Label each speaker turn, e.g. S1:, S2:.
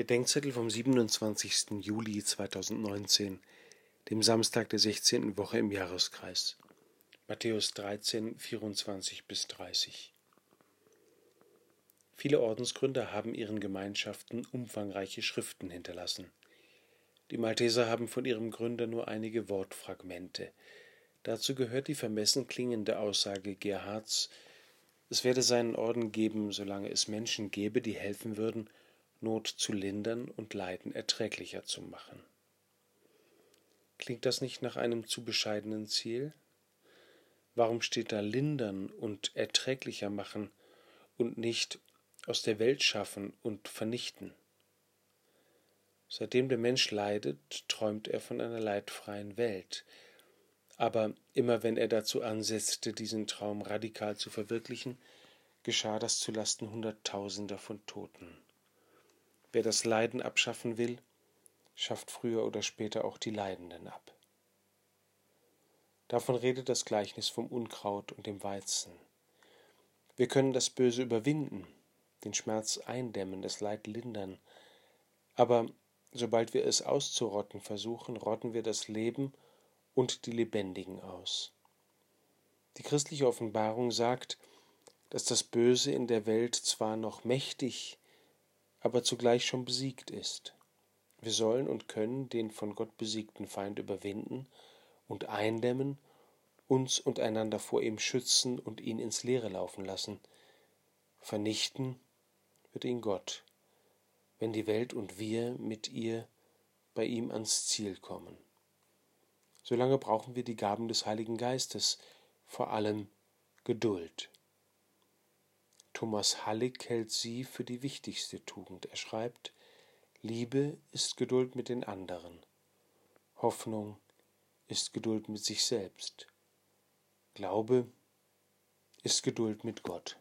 S1: Bedenkzettel vom 27. Juli 2019, dem Samstag der 16. Woche im Jahreskreis. Matthäus 13, 24 bis 30. Viele Ordensgründer haben ihren Gemeinschaften umfangreiche Schriften hinterlassen. Die Malteser haben von ihrem Gründer nur einige Wortfragmente. Dazu gehört die vermessen klingende Aussage Gerhards, es werde seinen Orden geben, solange es Menschen gäbe, die helfen würden, Not zu lindern und Leiden erträglicher zu machen. Klingt das nicht nach einem zu bescheidenen Ziel? Warum steht da lindern und erträglicher machen und nicht aus der Welt schaffen und vernichten? Seitdem der Mensch leidet, träumt er von einer leidfreien Welt, aber immer wenn er dazu ansetzte, diesen Traum radikal zu verwirklichen, geschah das zu Lasten Hunderttausender von Toten. Wer das Leiden abschaffen will, schafft früher oder später auch die Leidenden ab. Davon redet das Gleichnis vom Unkraut und dem Weizen. Wir können das Böse überwinden, den Schmerz eindämmen, das Leid lindern, aber sobald wir es auszurotten versuchen, rotten wir das Leben und die Lebendigen aus. Die christliche Offenbarung sagt, dass das Böse in der Welt zwar noch mächtig, aber zugleich schon besiegt ist. Wir sollen und können den von Gott besiegten Feind überwinden und eindämmen, uns und einander vor ihm schützen und ihn ins Leere laufen lassen. Vernichten wird ihn Gott, wenn die Welt und wir mit ihr bei ihm ans Ziel kommen. Solange brauchen wir die Gaben des Heiligen Geistes, vor allem Geduld. Thomas Hallig hält sie für die wichtigste Tugend. Er schreibt, Liebe ist Geduld mit den anderen. Hoffnung ist Geduld mit sich selbst. Glaube ist Geduld mit Gott.